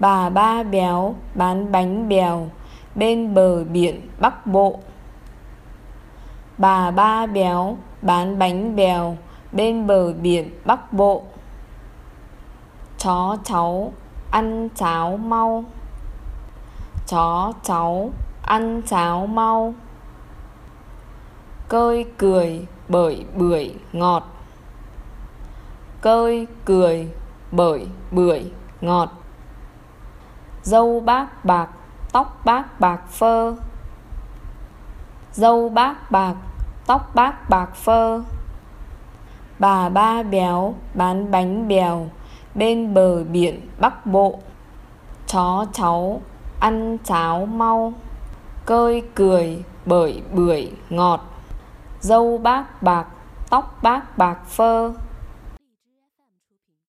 Bà ba béo, bán bánh bèo, bên bờ biển Bắc Bộ. Bà ba béo, bán bánh bèo, bên bờ biển Bắc Bộ. Chó cháu, ăn cháo mau. Chó cháu, ăn cháo mau. Cơi cười bởi bưởi ngọt. Cơi cười bởi bưởi ngọt dâu bác bạc, tóc bác bạc phơ. Dâu bác bạc, tóc bác bạc phơ. Bà ba béo, bán bánh bèo, bên bờ biển bắc bộ. Chó cháu, ăn cháo mau. Cơi cười, bởi bưởi ngọt. Dâu bác bạc, tóc bác bạc phơ.